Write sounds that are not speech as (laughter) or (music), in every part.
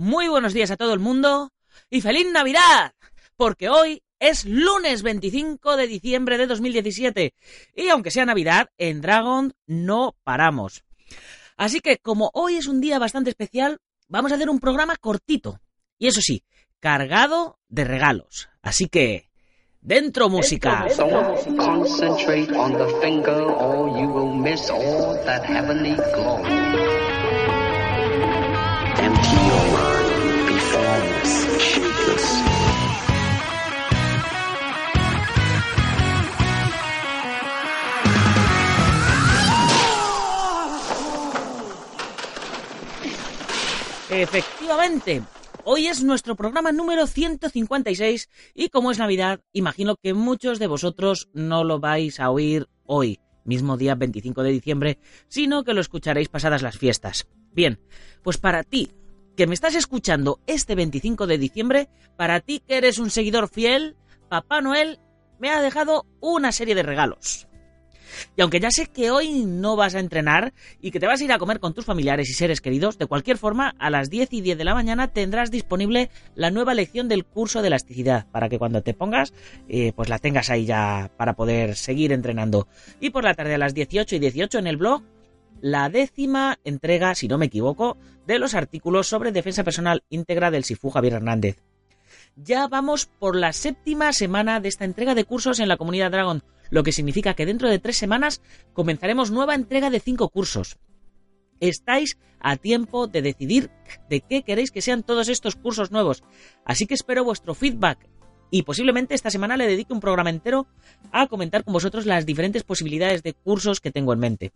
Muy buenos días a todo el mundo y feliz Navidad, porque hoy es lunes 25 de diciembre de 2017 y aunque sea Navidad, en Dragon no paramos. Así que como hoy es un día bastante especial, vamos a hacer un programa cortito y eso sí, cargado de regalos. Así que dentro música. Concentrate on the finger or you will miss all that heavenly glow. Efectivamente, hoy es nuestro programa número 156 y como es Navidad, imagino que muchos de vosotros no lo vais a oír hoy, mismo día 25 de diciembre, sino que lo escucharéis pasadas las fiestas. Bien, pues para ti, que me estás escuchando este 25 de diciembre, para ti que eres un seguidor fiel, Papá Noel me ha dejado una serie de regalos. Y aunque ya sé que hoy no vas a entrenar y que te vas a ir a comer con tus familiares y seres queridos, de cualquier forma, a las 10 y 10 de la mañana tendrás disponible la nueva lección del curso de elasticidad, para que cuando te pongas, eh, pues la tengas ahí ya para poder seguir entrenando. Y por la tarde a las 18 y 18 en el blog, la décima entrega, si no me equivoco, de los artículos sobre defensa personal íntegra del Sifu Javier Hernández. Ya vamos por la séptima semana de esta entrega de cursos en la comunidad Dragon, lo que significa que dentro de tres semanas comenzaremos nueva entrega de cinco cursos. Estáis a tiempo de decidir de qué queréis que sean todos estos cursos nuevos, así que espero vuestro feedback y posiblemente esta semana le dedique un programa entero a comentar con vosotros las diferentes posibilidades de cursos que tengo en mente.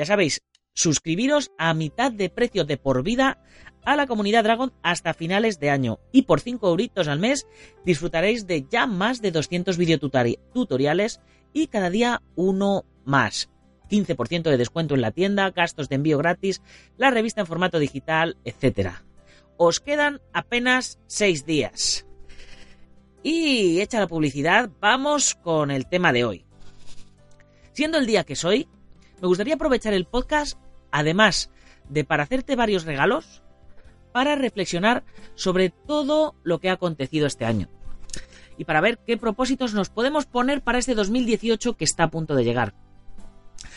Ya sabéis, suscribiros a mitad de precio de por vida a la comunidad Dragon hasta finales de año y por 5 euritos al mes disfrutaréis de ya más de 200 videotutoriales y cada día uno más. 15% de descuento en la tienda, gastos de envío gratis, la revista en formato digital, etc. Os quedan apenas 6 días. Y hecha la publicidad, vamos con el tema de hoy. Siendo el día que soy, me gustaría aprovechar el podcast, además de para hacerte varios regalos, para reflexionar sobre todo lo que ha acontecido este año y para ver qué propósitos nos podemos poner para este 2018 que está a punto de llegar.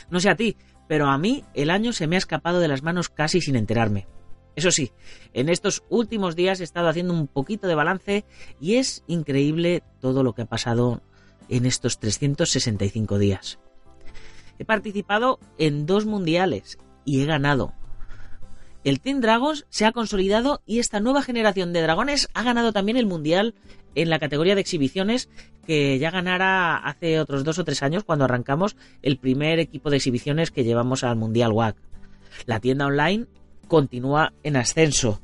No sé a ti, pero a mí el año se me ha escapado de las manos casi sin enterarme. Eso sí, en estos últimos días he estado haciendo un poquito de balance y es increíble todo lo que ha pasado en estos 365 días. He participado en dos mundiales y he ganado. El Team Dragons se ha consolidado y esta nueva generación de dragones ha ganado también el mundial en la categoría de exhibiciones que ya ganara hace otros dos o tres años cuando arrancamos el primer equipo de exhibiciones que llevamos al Mundial WAC. La tienda online continúa en ascenso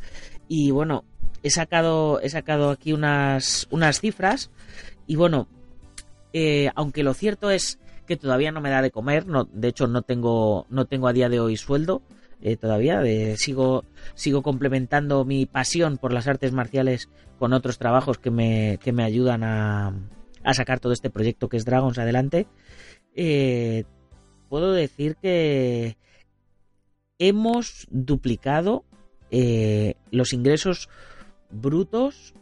y bueno, he sacado, he sacado aquí unas, unas cifras y bueno, eh, aunque lo cierto es que todavía no me da de comer, no, de hecho no tengo, no tengo a día de hoy sueldo, eh, todavía. sigo, sigo complementando mi pasión por las artes marciales con otros trabajos que me, que me ayudan a, a sacar todo este proyecto que es Dragons adelante. Eh, puedo decir que hemos duplicado eh, los ingresos brutos,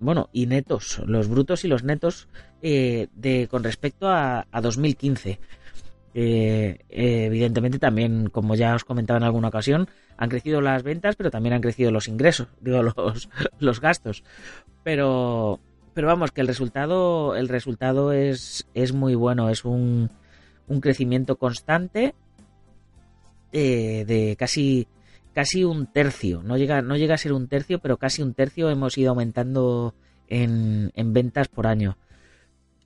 bueno, y netos, los brutos y los netos de, con respecto a, a 2015. Eh, evidentemente también, como ya os comentaba en alguna ocasión, han crecido las ventas, pero también han crecido los ingresos, (laughs) digo, los, los gastos. Pero, pero vamos, que el resultado, el resultado es, es muy bueno, es un, un crecimiento constante eh, de casi, casi un tercio. No llega, no llega a ser un tercio, pero casi un tercio hemos ido aumentando en, en ventas por año.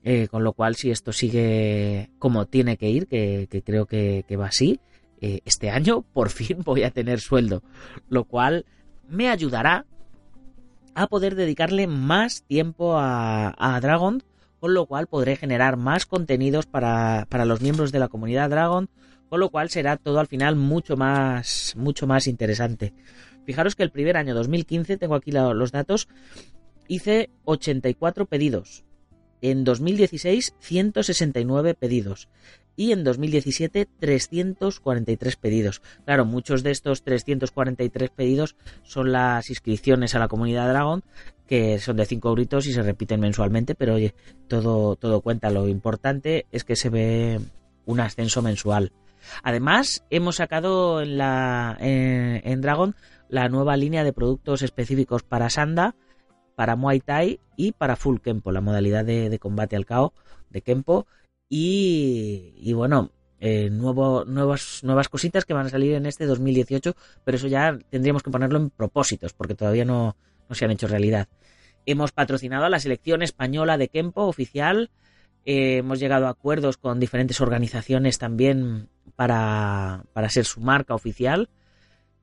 Eh, con lo cual, si esto sigue como tiene que ir, que, creo que, va así, eh, este año por fin (laughs) voy a tener sueldo. Lo cual me ayudará a poder dedicarle más tiempo a, a Dragon, con lo cual podré generar más contenidos para, para los miembros de la comunidad Dragon, con lo cual será todo al final mucho más, mucho más interesante. Fijaros que el primer año 2015, tengo aquí los datos, hice 84 pedidos. En 2016, 169 pedidos. Y en 2017, 343 pedidos. Claro, muchos de estos 343 pedidos son las inscripciones a la comunidad Dragon, que son de 5 euritos y se repiten mensualmente, pero oye, todo, todo cuenta. Lo importante es que se ve un ascenso mensual. Además, hemos sacado en, la, en Dragon la nueva línea de productos específicos para Sanda, para Muay Thai y para Full Kempo, la modalidad de, combate al KO de Kempo. Y, bueno, eh, nuevo, nuevas, nuevas cositas que van a salir en este 2018, pero eso ya tendríamos que ponerlo en propósitos, porque todavía no, no se han hecho realidad. Hemos patrocinado a la selección española de Kempo oficial. Eh, hemos llegado a acuerdos con diferentes organizaciones también para, para ser su marca oficial.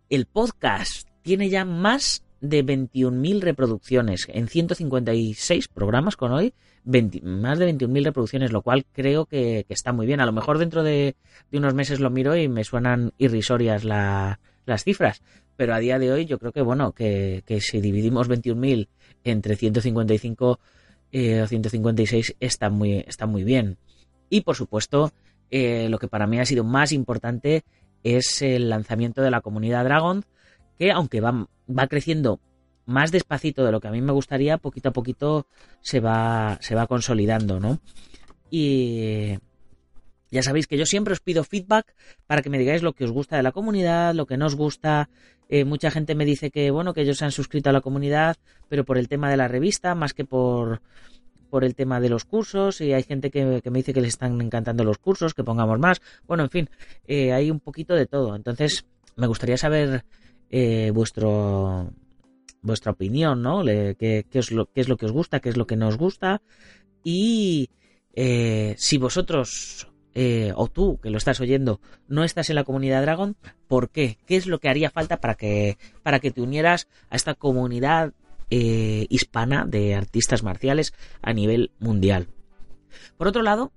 El podcast tiene ya más de 21.000 reproducciones en 156 programas con hoy, más de 21.000 reproducciones, lo cual creo que, está muy bien. A lo mejor dentro de, unos meses lo miro y me suenan irrisorias las cifras, pero a día de hoy yo creo que, bueno, que, si dividimos 21.000 entre 155 eh, o 156 está muy, está muy bien. Y por supuesto, eh, lo que para mí ha sido más importante es el lanzamiento de la comunidad Dragon, que aunque va, va creciendo más despacito de lo que a mí me gustaría, poquito a poquito se va, se va consolidando, ¿no? Y ya sabéis que yo siempre os pido feedback para que me digáis lo que os gusta de la comunidad, lo que no os gusta. Eh, mucha gente me dice que, bueno, que ellos se han suscrito a la comunidad, pero por el tema de la revista, más que por, por el tema de los cursos. Y hay gente que, me dice que les están encantando los cursos, que pongamos más. Bueno, en fin, eh, hay un poquito de todo. Entonces, me gustaría saber eh, vuestro vuestra opinión, ¿no? qué, es lo, qué es lo que os gusta, qué es lo que no os gusta. Y si vosotros eh, o tú que lo estás oyendo no estás en la comunidad Dragon, ¿por qué? ¿Qué es lo que haría falta para que, para que te unieras a esta comunidad hispana de artistas marciales a nivel mundial? Por otro lado,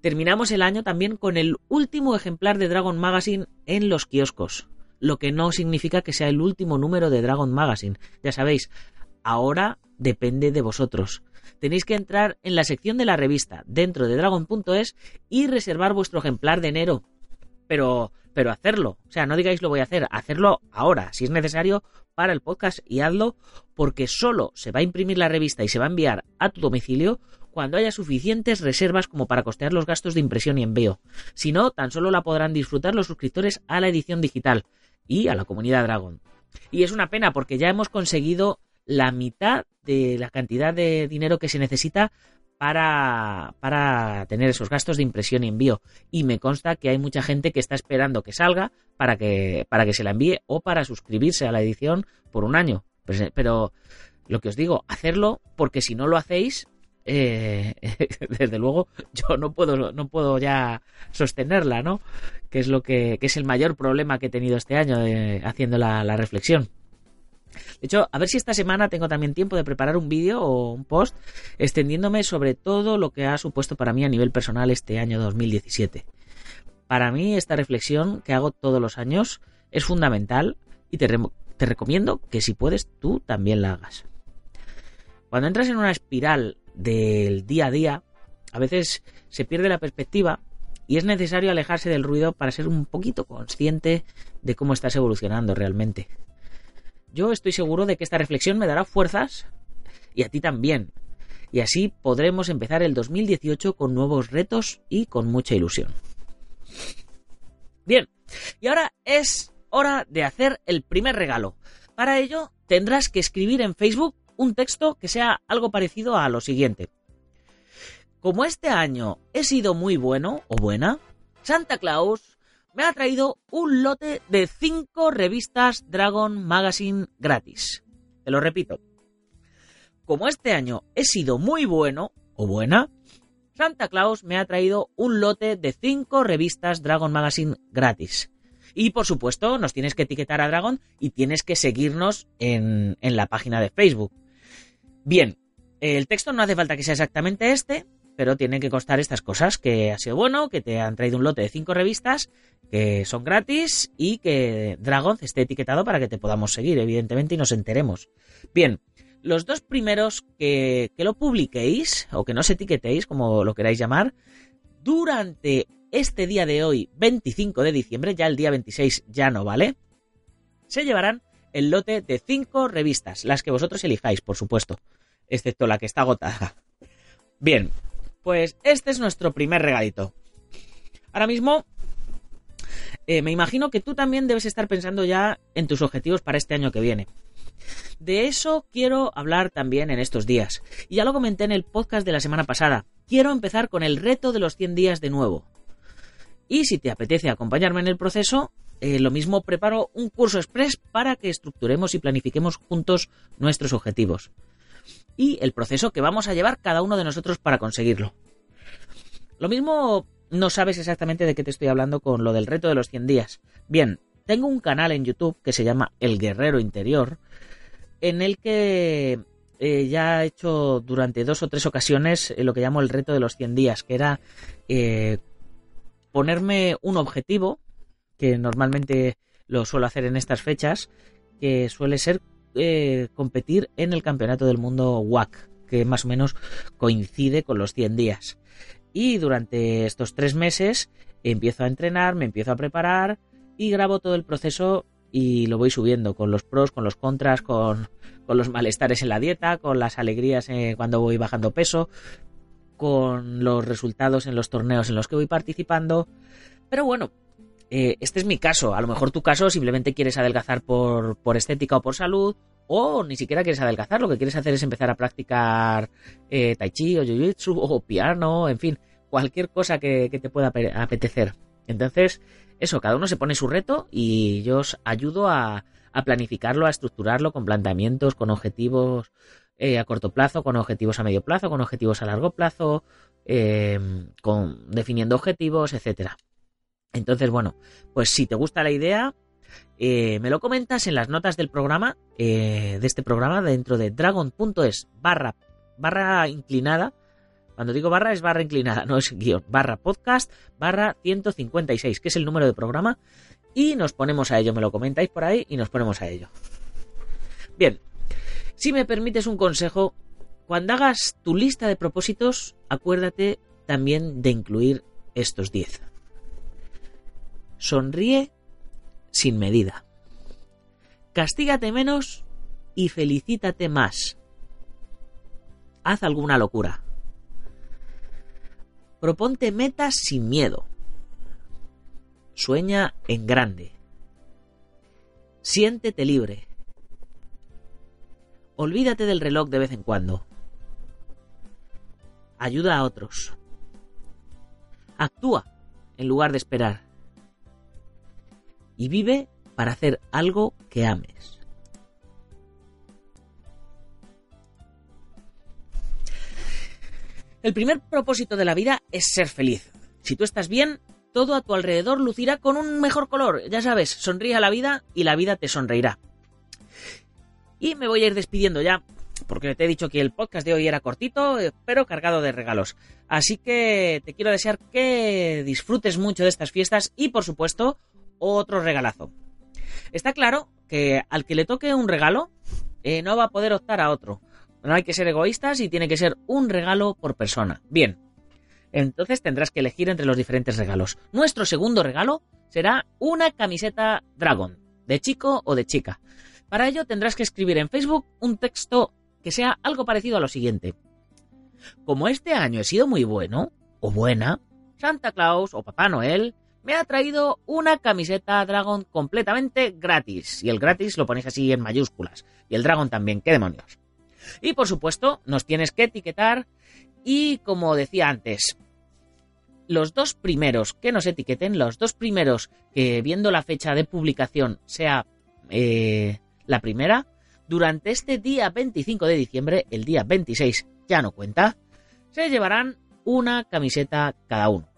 terminamos el año también con el último ejemplar de Dragon Magazine en los kioscos lo que no significa que sea el último número de Dragon Magazine. Ya sabéis, ahora depende de vosotros. Tenéis que entrar en la sección de la revista dentro de dragon.es y reservar vuestro ejemplar de enero. Pero, pero hacerlo. O sea, no digáis lo voy a hacer, hacerlo ahora, si es necesario, para el podcast y hazlo porque solo se va a imprimir la revista y se va a enviar a tu domicilio cuando haya suficientes reservas como para costear los gastos de impresión y envío. Si no, tan solo la podrán disfrutar los suscriptores a la edición digital y a la comunidad Dragon. Y es una pena porque ya hemos conseguido la mitad de la cantidad de dinero que se necesita para, para tener esos gastos de impresión y envío. Y me consta que hay mucha gente que está esperando que salga para que, para que se la envíe o para suscribirse a la edición por un año. Pues, pero lo que os digo, hacerlo porque si no lo hacéis, eh, (laughs) desde luego yo no puedo, no puedo ya sostenerla, ¿no? Que es lo que, es el mayor problema que he tenido este año eh, haciendo la, reflexión. De hecho, a ver si esta semana tengo también tiempo de preparar un vídeo o un post extendiéndome sobre todo lo que ha supuesto para mí a nivel personal este año 2017. Para mí esta reflexión que hago todos los años es fundamental y te, te recomiendo que si puedes tú también la hagas. Cuando entras en una espiral del día a día, a veces se pierde la perspectiva y es necesario alejarse del ruido para ser un poquito consciente de cómo estás evolucionando realmente. Yo estoy seguro de que esta reflexión me dará fuerzas y a ti también. Y así podremos empezar el 2018 con nuevos retos y con mucha ilusión. Bien, y ahora es hora de hacer el primer regalo. Para ello tendrás que escribir en Facebook un texto que sea algo parecido a lo siguiente. Como este año he sido muy bueno o buena, Santa Claus me ha traído un lote de 5 revistas Dragon Magazine gratis. Te lo repito. Como este año he sido muy bueno o buena, Santa Claus me ha traído un lote de 5 revistas Dragon Magazine gratis. Y por supuesto, nos tienes que etiquetar a Dragon y tienes que seguirnos en, en la página de Facebook. Bien, el texto no hace falta que sea exactamente este, pero tiene que costar estas cosas, que ha sido bueno, que te han traído un lote de cinco revistas, que son gratis y que Dragon esté etiquetado para que te podamos seguir, evidentemente, y nos enteremos. Bien, los dos primeros que, lo publiquéis, o que no os etiquetéis, como lo queráis llamar, durante este día de hoy, 25 de diciembre, ya el día 26 ya no vale, se llevarán el lote de cinco revistas, las que vosotros elijáis, por supuesto, excepto la que está agotada. Bien, pues este es nuestro primer regalito. Ahora mismo, eh, me imagino que tú también debes estar pensando ya en tus objetivos para este año que viene. De eso quiero hablar también en estos días. Y ya lo comenté en el podcast de la semana pasada. Quiero empezar con el reto de los 100 días de nuevo. Y si te apetece acompañarme en el proceso, eh, lo mismo preparo un curso express para que estructuremos y planifiquemos juntos nuestros objetivos y el proceso que vamos a llevar cada uno de nosotros para conseguirlo. Lo mismo no sabes exactamente de qué te estoy hablando con lo del reto de los 100 días. Bien, tengo un canal en YouTube que se llama El Guerrero Interior, en el que eh, ya he hecho durante dos o tres ocasiones eh, lo que llamo el reto de los 100 días, que era eh, ponerme un objetivo, que normalmente lo suelo hacer en estas fechas, que suele ser eh, competir en el Campeonato del Mundo WAC, que más o menos coincide con los 100 días. Y durante estos tres meses empiezo a entrenar, me empiezo a preparar y grabo todo el proceso y lo voy subiendo con los pros, con los contras, con, los malestares en la dieta, con las alegrías eh, cuando voy bajando peso, con los resultados en los torneos en los que voy participando. Pero bueno, eh, este es mi caso. A lo mejor tu caso simplemente quieres adelgazar por, por, estética o por salud, o ni siquiera quieres adelgazar. Lo que quieres hacer es empezar a practicar eh, tai chi o jiu-jitsu o piano, en fin, cualquier cosa que, te pueda apetecer. Entonces, eso, cada uno se pone su reto y yo os ayudo a, planificarlo, a estructurarlo con planteamientos, con objetivos eh, a corto plazo, con objetivos a medio plazo, con objetivos a largo plazo, con definiendo objetivos, etcétera. Entonces, bueno, pues si te gusta la idea, eh, me lo comentas en las notas del programa, eh, de este programa, dentro de dragon.es barra, barra inclinada. Cuando digo barra es barra inclinada, (laughs) no es guion, barra podcast, barra 156, que es el número de programa. Y nos ponemos a ello, me lo comentáis por ahí y nos ponemos a ello. Bien, si me permites un consejo, cuando hagas tu lista de propósitos, acuérdate también de incluir estos 10. Sonríe sin medida. Castígate menos y felicítate más. Haz alguna locura. Proponte metas sin miedo. Sueña en grande. Siéntete libre. Olvídate del reloj de vez en cuando. Ayuda a otros. Actúa en lugar de esperar y vive para hacer algo que ames. El primer propósito de la vida es ser feliz. Si tú estás bien, todo a tu alrededor lucirá con un mejor color. Ya sabes, sonríe a la vida y la vida te sonreirá. Y me voy a ir despidiendo ya, porque te he dicho que el podcast de hoy era cortito, pero cargado de regalos. Así que te quiero desear que disfrutes mucho de estas fiestas y, por supuesto, otro regalazo. Está claro que al que le toque un regalo, eh, no va a poder optar a otro. No hay que ser egoístas y tiene que ser un regalo por persona. Bien, entonces tendrás que elegir entre los diferentes regalos. Nuestro segundo regalo será una camiseta Dragon, de chico o de chica. Para ello tendrás que escribir en Facebook un texto que sea algo parecido a lo siguiente. Como este año he sido muy bueno, o buena, Santa Claus o Papá Noel me ha traído una camiseta Dragon completamente gratis. Y el gratis lo ponéis así en mayúsculas. Y el Dragon también, qué demonios. Y por supuesto, nos tienes que etiquetar. Y como decía antes, los dos primeros que nos etiqueten, los dos primeros que viendo la fecha de publicación sea eh, la primera, durante este día 25 de diciembre, el día 26 ya no cuenta, se llevarán una camiseta cada uno.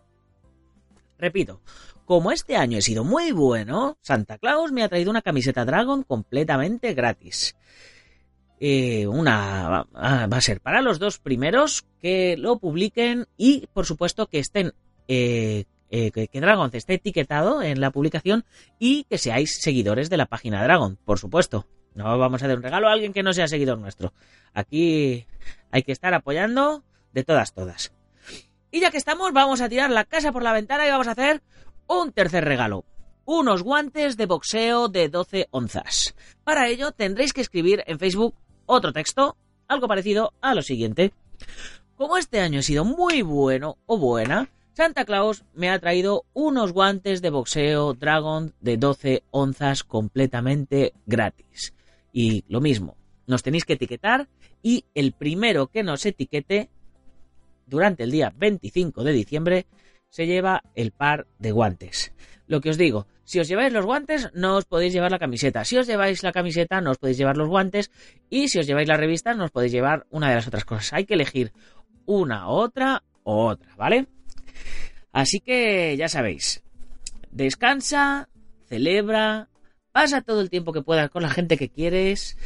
Repito, Como este año he sido muy bueno, Santa Claus me ha traído una camiseta Dragon completamente gratis. Eh, una va a ser para los dos primeros que lo publiquen y por supuesto que estén eh, eh, que, que, Dragon esté etiquetado en la publicación y que seáis seguidores de la página Dragon, por supuesto. No vamos a dar un regalo a alguien que no sea seguidor nuestro. Aquí hay que estar apoyando de todas, todas. Y ya que estamos, vamos a tirar la casa por la ventana y vamos a hacer un tercer regalo. Unos guantes de boxeo de 12 onzas. Para ello tendréis que escribir en Facebook otro texto, algo parecido a lo siguiente. Como este año ha sido muy bueno o buena, Santa Claus me ha traído unos guantes de boxeo Dragon de 12 onzas completamente gratis. Y lo mismo, nos tenéis que etiquetar y el primero que nos etiquete durante el día 25 de diciembre se lleva el par de guantes. Lo que os digo, si os lleváis los guantes no os podéis llevar la camiseta. Si os lleváis la camiseta no os podéis llevar los guantes. Y si os lleváis la revista no os podéis llevar una de las otras cosas. Hay que elegir una, otra o otra, ¿vale? Así que ya sabéis, descansa, celebra, pasa todo el tiempo que puedas con la gente que quieres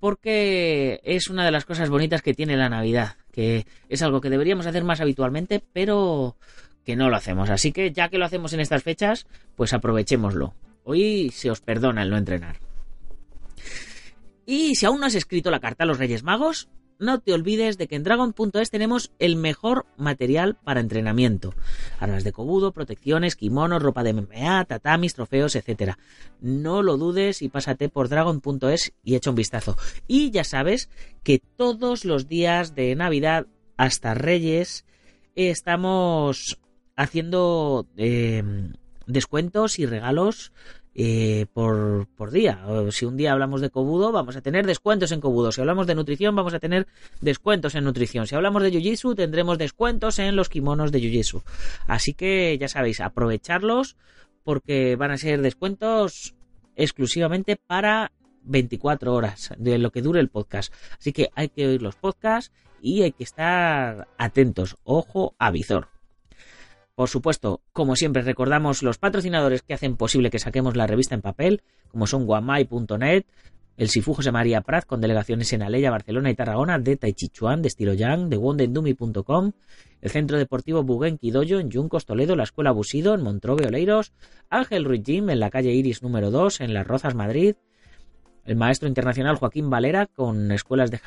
porque es una de las cosas bonitas que tiene la Navidad, que es algo que deberíamos hacer más habitualmente, pero que no lo hacemos. Así que ya que lo hacemos en estas fechas, pues aprovechémoslo. Hoy se os perdona el no entrenar. Y si aún no has escrito la carta a los Reyes Magos, no te olvides de que en Dragon.es tenemos el mejor material para entrenamiento. Armas de cobudo, protecciones, kimonos, ropa de MMA, tatamis, trofeos, etc. No lo dudes y pásate por Dragon.es y echa un vistazo. Y ya sabes que todos los días de Navidad hasta Reyes estamos haciendo eh, descuentos y regalos eh, por, por, día. si un día hablamos de Kobudo, vamos a tener descuentos en Kobudo. Si hablamos de nutrición, vamos a tener descuentos en nutrición. Si hablamos de Jiu-Jitsu, tendremos descuentos en los kimonos de Jiu-Jitsu. Así que ya sabéis, aprovecharlos porque van a ser descuentos exclusivamente para 24 horas de lo que dure el podcast. Así que hay que oír los podcasts y hay que estar atentos. Ojo a. Por supuesto, como siempre, recordamos los patrocinadores que hacen posible que saquemos la revista en papel, como son guamai.net, el Sifu José María Praz con delegaciones en Aleya, Barcelona y Tarragona, de Taichichuan, de estilo Yang, de wondendumi.com, el Centro Deportivo Bugenki Dojo en Yuncos, Toledo, la Escuela Busido en Montrobe, Oleiros, Ángel Ruiz Jim en la calle Iris número 2 en Las Rozas, Madrid, el maestro internacional Joaquín Valera con escuelas de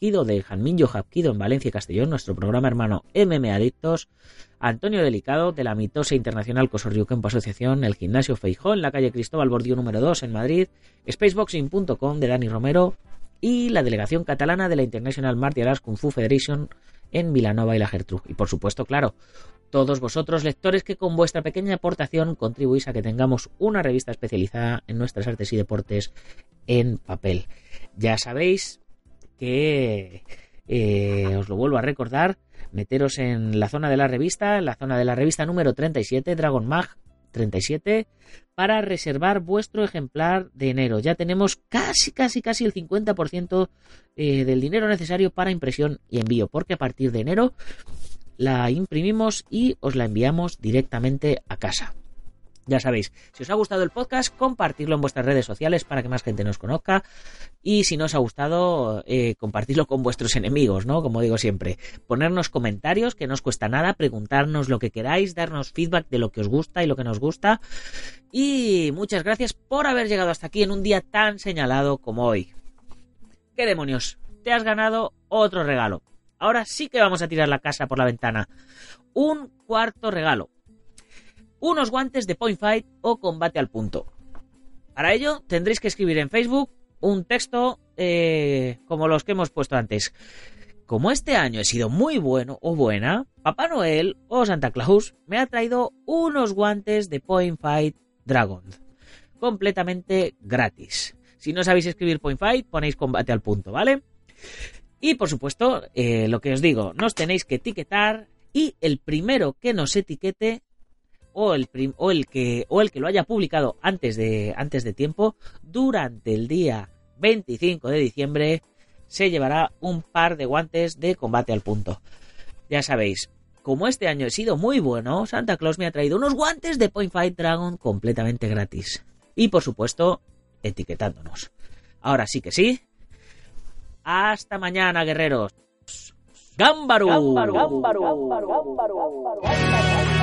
de Janminyo Hapkido en Valencia y Castellón, nuestro programa hermano MM Adictos, Antonio Delicado de la mitosa internacional Cosorriuquempo Asociación, el Gimnasio Feijó en la calle Cristóbal Bordío número 2 en Madrid, Spaceboxing.com de Dani Romero y la delegación catalana de la International Martial Arts Kung Fu Federation en Milanova y la Gertrude. Y por supuesto, claro, todos vosotros lectores que con vuestra pequeña aportación contribuís a que tengamos una revista especializada en nuestras artes y deportes en papel. Ya sabéis que eh, os lo vuelvo a recordar, meteros en la zona de la revista, en la zona de la revista número 37, Dragon Mag 37, para reservar vuestro ejemplar de enero. Ya tenemos casi, casi, casi el 50% eh, del dinero necesario para impresión y envío, porque a partir de enero la imprimimos y os la enviamos directamente a casa. Ya sabéis, si os ha gustado el podcast, compartirlo en vuestras redes sociales para que más gente nos conozca. Y si no os ha gustado, eh, compartirlo con vuestros enemigos, ¿no? Como digo siempre. Ponernos comentarios, que no os cuesta nada, preguntarnos lo que queráis, darnos feedback de lo que os gusta y lo que nos gusta. Y muchas gracias por haber llegado hasta aquí en un día tan señalado como hoy. ¿Qué demonios? Te has ganado otro regalo. Ahora sí que vamos a tirar la casa por la ventana. Un cuarto regalo unos guantes de point fight o combate al punto. Para ello tendréis que escribir en Facebook un texto eh, como los que hemos puesto antes. Como este año he sido muy bueno o buena, Papá Noel o Santa Claus me ha traído unos guantes de Point Fight Dragon. Completamente gratis. Si no sabéis escribir Point Fight, ponéis combate al punto, ¿vale? Y por supuesto, eh, lo que os digo, nos tenéis que etiquetar y el primero que nos etiquete o el, o el, que, o el que lo haya publicado antes de, antes de tiempo, durante el día 25 de diciembre se llevará un par de guantes de combate al punto. Ya sabéis, como este año he sido muy bueno, Santa Claus me ha traído unos guantes de Point Fight Dragon completamente gratis. Y por supuesto, etiquetándonos. Ahora sí que sí. Hasta mañana, guerreros. ¡Gámbaro! ¡Gámbaro! ¡Gámbaro! ¡Gámbaro! ¡Gámbaro!